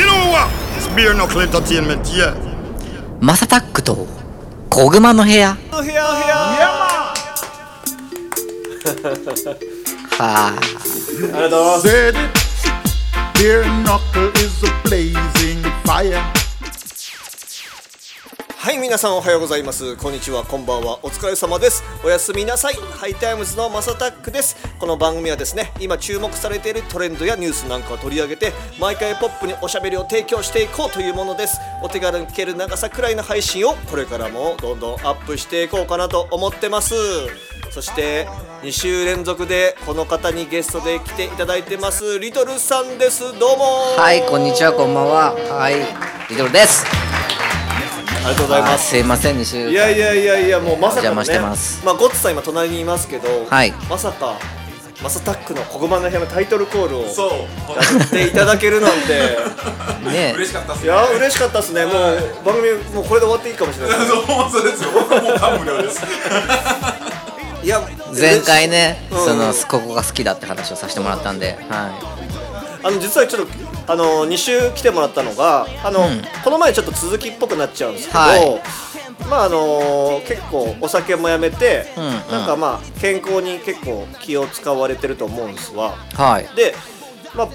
You know what? It's bare knuckle entertainment, yeah. マサタックと小熊の部屋部屋部屋はあありがとうございます. Bare knuckle is a blazing fire. はい皆さんおはようございます。こんにちはこんばんは。お疲れ様です。おやすみなさい。ハイタイムズのマサタックです。この番組はですね今注目されているトレンドやニュースなんかを取り上げて毎回ポップにおしゃべりを提供していこうというものです。お手軽に聞ける長さくらいの配信をこれからもどんどんアップしていこうかなと思ってます。そして2週連続でこの方にゲストで来ていただいてますリトルさんです。どうも。はいこんにちはこんばんは。はいリトルです。ありがとうございます。あすいません2週いやいやいやいやもうまさかのねお邪魔してます。あゴッツさん今隣にいますけど、はい。まさかマサタックの「小熊の部屋」のタイトルコールをやそう。っていただけるなんて。ね嬉しかったっすいや嬉しかったですね。もう番組もうこれで終わっていいかもしれないそうそうですよ。僕はもう感無量です。いや前回ね、うん。そのここが好きだって話をさせてもらったんで、はあの実はちょっとあの2週来てもらったのがあの、うん。この前ちょっと続きっぽくなっちゃうんですけど、はい。まああの結構お酒もやめて、うんうん。なんかまあ健康に結構気を使われてると思うんですわ。い、はい、でまあ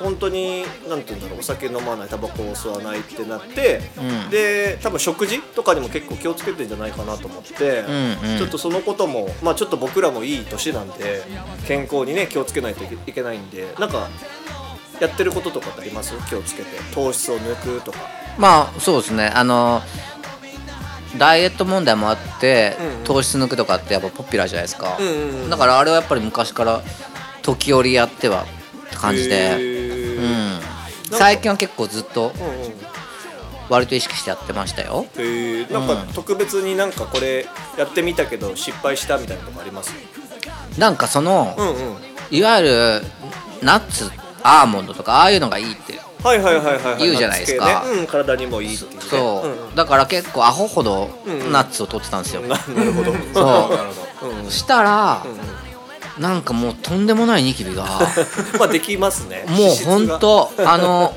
本当になんて言うんだろうお酒飲まないタバコを吸わないってなって、うん。で多分食事とかにも結構気をつけてんじゃないかなと思って、うんうん。ちょっとそのこともまあちょっと僕らもいい年なんで健康にね気をつけないといけないんでなんかやってることとかってあります？気をつけて。糖質を抜くとか。まあそうですね。あのダイエット問題もあって、うんうん。糖質抜くとかってやっぱポピュラーじゃないですか、だからあれはやっぱり昔から時折やってはって感じへで、ー。うん、か。最近は結構ずっとうんうん。割と意識してやってましたよ。へー。なんか特別になんかこれやってみたけど失敗したみたいなとこあります？なんかその、うんうん。いわゆるナッツアーモンドとかああいうのがいいって。はいはいはいはいはい。言うじゃないですか。体にもいいっていうね。そう、んん。だから結構アホほどナッツを取ってたんですよ、ななるほど。そうしたら、うんなんかもうとんでもないニキビが。まあできますね。もうほんとあの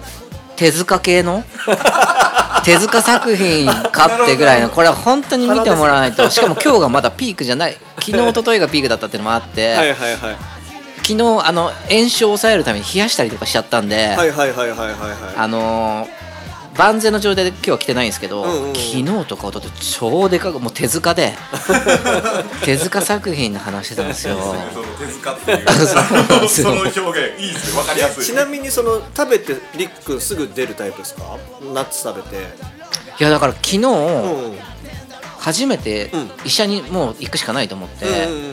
手塚系の？手塚作品かってぐらいのこれは本当に見てもらわないと。しかも今日がまだピークじゃない。昨日一昨日がピークだったっていうのもあって、はいはいはい昨日あの炎症を抑えるために冷やしたりとかしちゃったんで、はいはいはいはいはいはい。あのー万全の状態で今日は来てないんですけど、うんうんうん。昨日とかおととい超でかくもう手塚で 手塚作品の話してたんですよ。その手塚っていう。その 表現いいですね。わかりやすい。ちなみにその食べてりっくんすぐ出るタイプですか？ナッツ食べて。いやだから昨日、うん初めてうん。医者にもう行くしかないと思って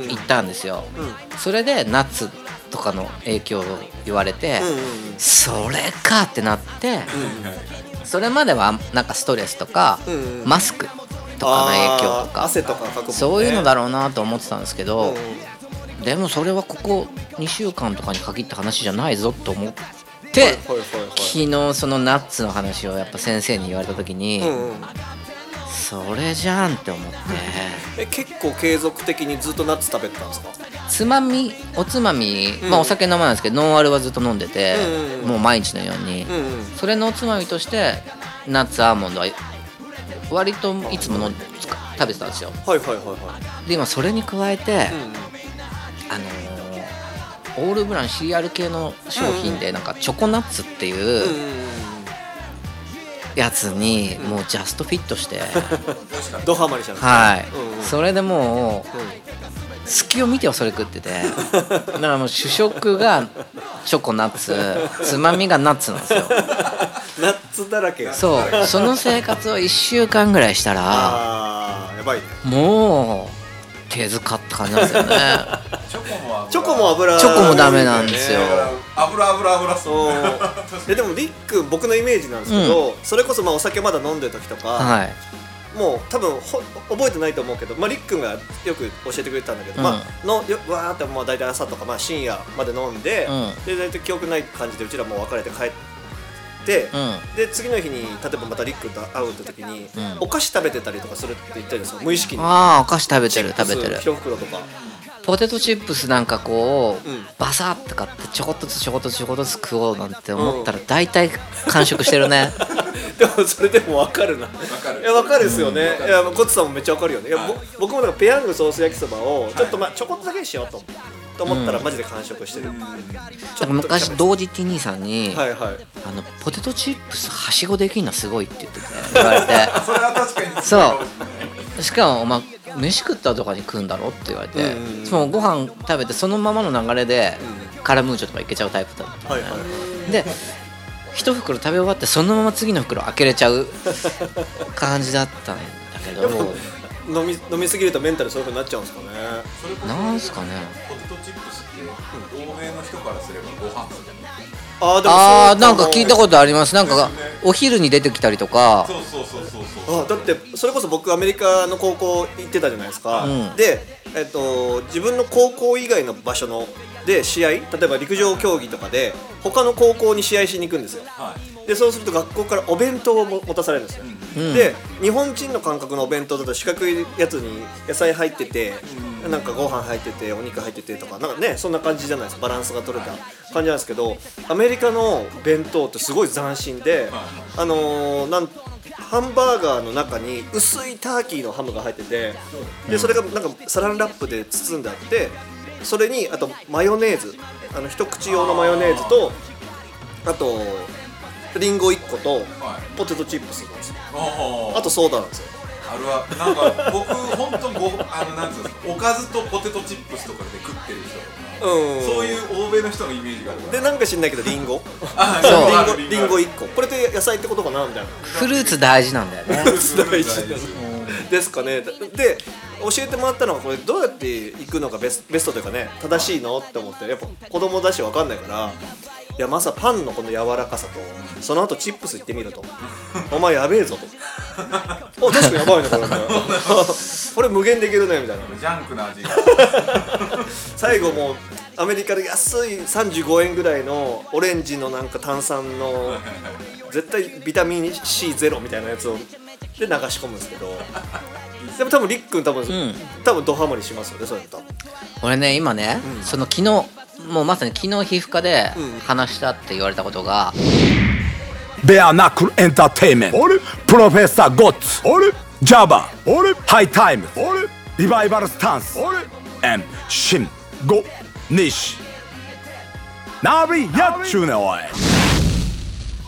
行ったんですよ、うん。それでナッツとかの影響を言われて、それかってなって、それまではなんかストレスとか、マスクとかの影響とか汗とかそういうのだろうなと思ってたんですけど、でもそれはここ2週間とかに限った話じゃないぞと思って、昨日そのナッツの話をやっぱ先生に言われた時に、それじゃんって思って。え結構継続的にずっとナッツ食べてたんですか？つまみ？おつまみ、うん。まあお酒飲まないんですけどノンアルはずっと飲んでて、うんうんもう毎日のように、うんうんそれのおつまみとしてナッツアーモンドは割といつもの食べてたんですよ。はいはいはいはい。で今それに加えて、うんうん。あのーオールブランシリアル系の商品でなんかチョコナッツっていううんうんやつにもうジャストフィットして、うんドハマりしたはい、うんうん。それでもううん隙を見てはそれ食ってて。だからもう主食がチョコナッツ つまみがナッツなんですよ。ナッツだらけ。がそう。その生活を1週間ぐらいしたらやばいね。もう手塚って感じなんですよね。チョコもチョコも油。チョコもダメなんですよ。油油油そう。うんえでもリック僕のイメージなんですけど、それこそまあお酒まだ飲んでる時とか、はい。もう多分ほ覚えてないと思うけど、まあ、リックがよく教えてくれてたんだけど、うん。まあのよわーってもう大体朝とか、まあ、深夜まで飲んで、うん。で大体記憶ない感じでうちらもう別れて帰って、うん。で次の日に例えばまたリックと会うって時に、うん。お菓子食べてたりとかするって言ったんですよ。無意識に。ああお菓子食べてる食べてる。一袋とか。ポテトチップスなんかこう、うん。バサッと買ってちょこっとずつちょこっとずつちょこっとずつ食おうなんて思ったら大体完食してるね。でもそれでも分かるな。かる。いや分かるですよね、いやコツさんもめっちゃ分かるよね。いや、ぼ僕もなんかペヤングソース焼きそばをちょっとまあちょこっとだけにしようとと思ったらマジで完食してる、ちょっと昔同時ティ兄さんに、はいはい。あのポテトチップスはしごできんのすごいって言ってて言われて。それは確かに。そう。しかもお前飯食ったとかに食うんだろって言われて、うんうんうん。そのご飯食べてそのままの流れで、カラムーチョとかいけちゃうタイプだったのね、はいはいはい。で一袋食べ終わってそのまま次の袋開けれちゃう感じだったんだけど飲み飲みすぎるとメンタルそういうふうになっちゃうんですかね。それこそなんすかね。ポテトチップスって欧米の人からすればご飯あーでもあそうーなんか聞いたことあります。なんかお昼に出てきたりとか。そうそうそうそうそう。あだってそれこそ僕アメリカの高校行ってたじゃないですか、うん。で、えっと、自分の高校以外の場所ので試合例えば陸上競技とかで他の高校に試合しに行くんですよ。はい。でそうすると学校からお弁当をも持たされるんですよ、うん。で日本人の感覚のお弁当だと四角いやつに野菜入ってて、なんかご飯入っててお肉入っててとかなんかねそんな感じじゃないですか。バランスが取れた感じなんですけどアメリカの弁当ってすごい斬新で、あのーなんハンバーガーの中に薄いターキーのハムが入っててでそれがなんかサランラップで包んであってそれにあとマヨネーズ。あの一口用のマヨネーズとあとリンゴ1個とはい。ポテトチップスなんです。よおー。あとソーダなんですよ。あるわ。なんか僕本当ごあのなんつうんですかおかずとポテトチップスとかで食ってる人うん。そういう欧米の人のイメージがあるでなんか知んないけどリンゴ。あそう。リンゴリンゴ1個。これって野菜ってことかなみたいな。フルーツ大事なんだよね。大事。大事。ですですかね。で教えてもらったのはこれどうやって行くのがベスベストというかね正しいのって思ってやっぱ子供だし分かんないからいやまさパンのこの柔らかさとその後チップスいってみると。お前やべえぞと。お確かにやばいねこれね。これ無限でいけるねみたいな。ジャンクな味が。最後もうアメリカで安い35円ぐらいのオレンジのなんか炭酸の絶対ビタミン C ゼロみたいなやつをで流し込むんですけど。でも多分りっくん多分、ん。多分ドハマりしますよねそれと俺ね今ね、その昨日もうまさに昨日皮膚科で話したって言われたことが、ベアナックルエンターテインメントプロフェッサーゴッツジャバハイタイムリバイバルスタンス M シンゴニシナビやっちゅうねおい。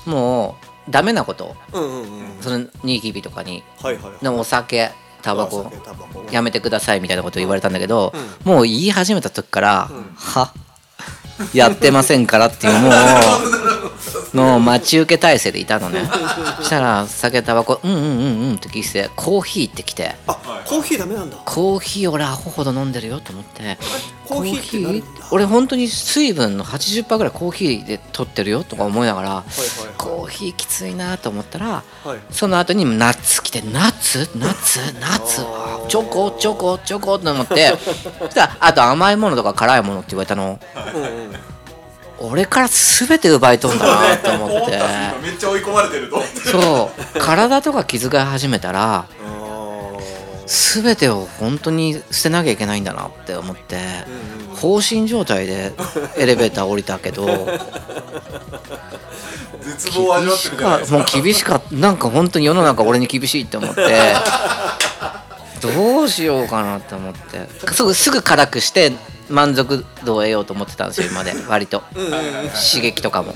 もうダメなこと。うんうんうん。そのニキビとかに。はいはいはい。でもお酒タバおコやめてくださいみたいなこと言われたんだけど、もう言い始めた時から、は？やってませんからっていうもう。の待ち受け体制でいたのね。そしたら酒タバコうんうんうんうんって聞いてコーヒーって来て。あコーヒーダメなんだ。コーヒー俺アホほど飲んでるよと思って。コーヒー俺本当に水分の80%ぐらいコーヒーで取ってるよとか思いながら、はいはいコーヒーきついなと思ったら、はい。その後にナッツ来てナッツ？ナッツ？ナッツ？あチョコ？チョコ？チョコ？と思って。そしたらあと甘いものとか辛いものって言われたの。うんうん俺から全て奪い取んだなと思って。めっちゃ追い込まれてるとそう。体とか気遣い始めたら全てを本当に捨てなきゃいけないんだなって思って放心状態でエレベーター降りたけど絶望を味わってもう厳しかった。なんか本当に世の中俺に厳しいって思って。どうしようかなって思って。すぐすぐ辛くして満足度を得ようと思ってたんですよ今まで。割と。刺激とかも。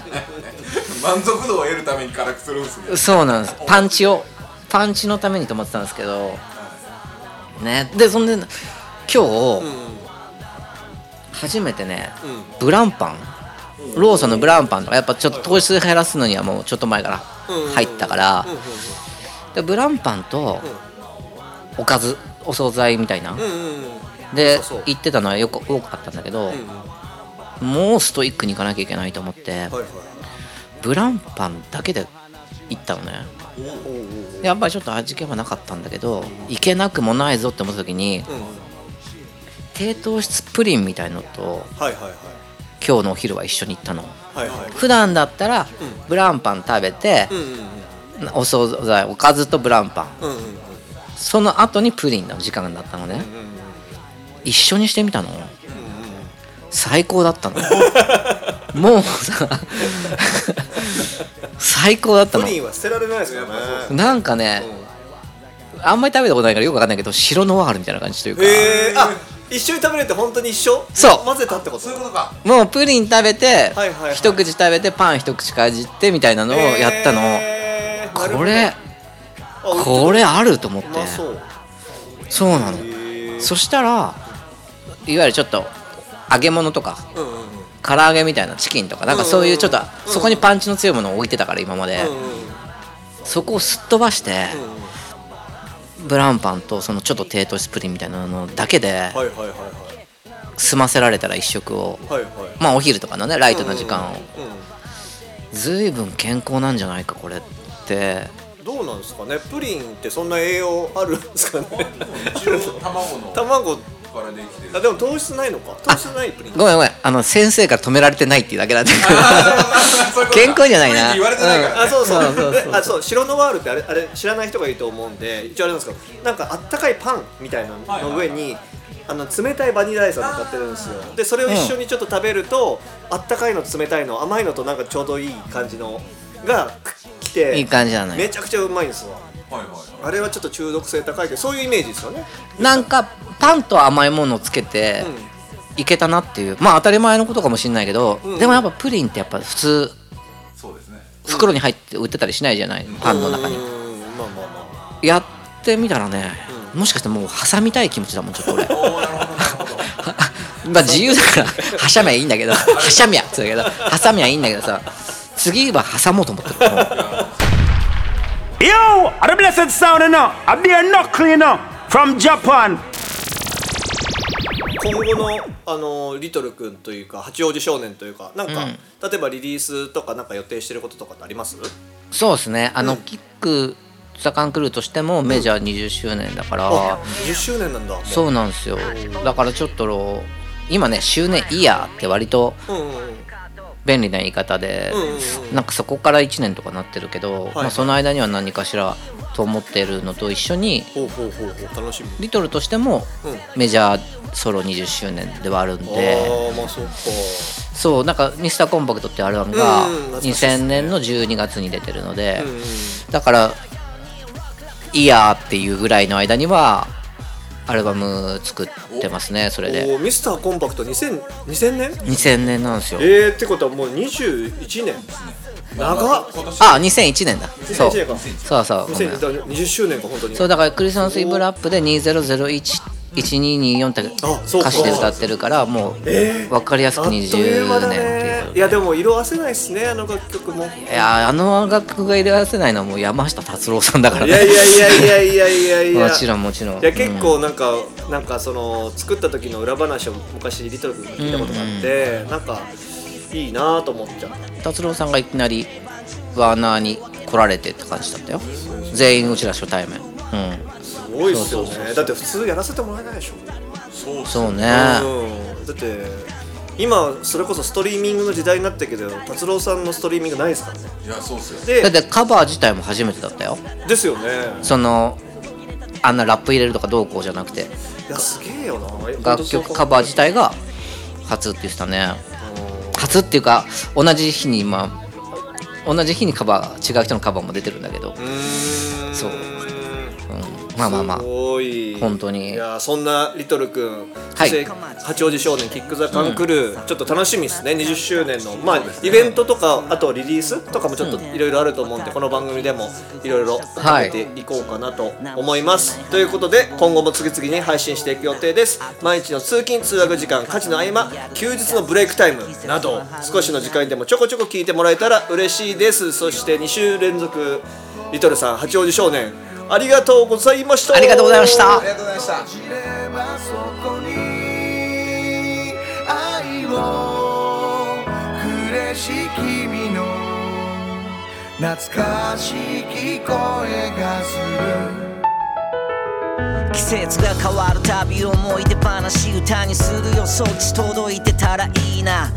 満足度を得るために辛くするんですね。そうなんです。パンチをパンチのためにと思ってたんですけど。ね。でそんで今日初めてねブランパン。ローソンのブランパンとかやっぱちょっと糖質減らすのにはもうちょっと前から入ったから。でブランパンとおかずお惣菜みたいなで行ってたのはよく多かったんだけどもうストイックに行かなきゃいけないと思ってはいはい。ブランパンだけで行ったのね。やっぱりちょっと味気はなかったんだけどいけなくもないぞって思った時にうん。低糖質プリンみたいのとはいはいはい。今日のお昼は一緒に行ったの。ははいはい。普段だったらブランパン食べてうんうんお惣菜おかずとブランパン。うんうんうん。その後にプリンの時間だったのね一緒にしてみたの？最高だったの。もうさ 最高だったの。プリンは捨てられないですよねなんかねあんまり食べたことないからよくわかんないけど白ノワールみたいな感じというか。へえあ一緒に食べれて本当に一緒？そう。混ぜたってこと？そういうことか。もうプリン食べて、はいはいはい。一口食べてパン一口かじってみたいなのをやったの、へーこれあこれあると思って。そう。そうなの。そしたらいわゆるちょっと揚げ物とかうんうんうん唐揚げみたいなチキンとかなんかそういうちょっとうんそこにパンチの強いものを置いてたから今まで。うんうんそこをすっ飛ばしてうんブランパンとそのちょっと低糖質プリンみたいなのだけではいはいはい済ませられたら一食を。はいはい。はいまあお昼とかのねライトな時間を。うずいぶん健康なんじゃないかこれって。んどうなんですかね？プリンってそんな栄養あるんですかね？卵の。卵からできてるあでも糖質ないのか。糖質ないプリン。ごめんごめんあの先生から止められてないっていうだけなん だ。け健康じゃないな。言われてないからあそうそう。そうそうそうあそう白ノワールってあれあれ知らない人がいると思うんで一応あれなんですけどなんかあったかいパンみたいなのの上に、あの冷たいバニラアイスが乗っかってるんですよ。でそれを一緒にちょっと食べると、あったかいの冷たいの甘いのとなんかちょうどいい感じのが来ていい感じなめちゃくちゃうまいんですよはいはいあれはちょっと中毒性高いけどそういうイメージですよね。なんかパンと甘いものをつけていけたなっていう。まあ当たり前のことかもしれないけど、うん。でもやっぱプリンってやっぱ普通そうですね。袋に入って売ってたりしないじゃない？パンの中に。うん。まあまあまやってみたらね、もしかしてもう挟みたい気持ちだもんちょっと俺。おおなるほど。なるほどまあ自由だからはしゃみゃいいんだけど はしゃみゃって言うんだけど挟みゃいいんだけどさ次は挟もうと思ってる。もう Yo, are the blessed sound enough? I be a knuckle, you know, from Japan. 今後のあのリトル君というか八王子少年というかなんか、うん。例えばリリースとかなんか予定してることとかってあります？そうですね。あの、うん。キックザカンクルーとしてもメジャー20周年だから、あ20周年なんだそうなんですよ。だからちょっと今ね周年イヤーって割とうんうんうん便利な言い方で、うんうんうん。なんかそこから1年とかなってるけど、まあ、その間には何かしらと思ってるのと一緒にリトルとしてもうん。メジャーソロ20周年ではあるんで。ああまあそうか。そうなんか「ミスターコンパクトってアルバムがうんうん懐かしいですね。2000年の12月に出てるので、うんうんだからイヤーっていうぐらいの間にはアルバム作ってますねそれで。ミスターコンパクト2000 2000年？2000年なんですよ。えー、ってことはもう21年。長っ。あ2001年だ。そう。2001年か。そうそう。ごめん2000だから20周年か本当に。そうだからクリスマスイブラップで20011224ってあそうか。歌詞で歌ってるからもうえー。分かりやすくあっという。間20だ年っていうね。いやでも色あせないっすねあの楽曲も。いいやあの楽曲が入れ合わせないのはもう山下達郎さんだからね。やいやいやいやいやいやいや。もちろんもちろん。いや結構なんか、なんかその作った時の裏話を昔リトル君が聞いたことがあって、なんかいいなと思っちゃう。うん達郎さんがいきなりワーナーに来られてって感じだったよ。全員うちら初対面。うんすごいっすよね。だって普通やらせてもらえないでしょ、そうそうね。うん、だって今それこそストリーミングの時代になったけど達郎さんのストリーミングないですからね。いやそうっすよ。だっでてカバー自体も初めてだったよ。ですよね。そのあんなラップ入れるとかどうこうじゃなくて。いやすげえよな。楽曲カバー自体が初って言ってたね。初っていうか同じ日にまあ同じ日にカバー違う人のカバーも出てるんだけど、そううん、まあまあまあ。すごい。本当に。いやそんなリトル君。はい。そして八王子少年キック・ザ・カンクルー、ちょっと楽しみですね。20周年の。まあイベントとかあとリリースとかもちょっといろいろあると思うんで、この番組でもいろいろはい。めていこうかなと思います、ということで今後も次々に配信していく予定です。毎日の通勤通学時間家事の合間休日のブレイクタイムなど少しの時間でもちょこちょこ聞いてもらえたら嬉しいです。そして2週連続リトルさん八王子少年ありがとうございましたありがとうございました。ありがとうございました。そこに愛をくれし君の懐かしき声がする。季節が変わるたび思い出話歌にするよ。そっち届いてたらいいな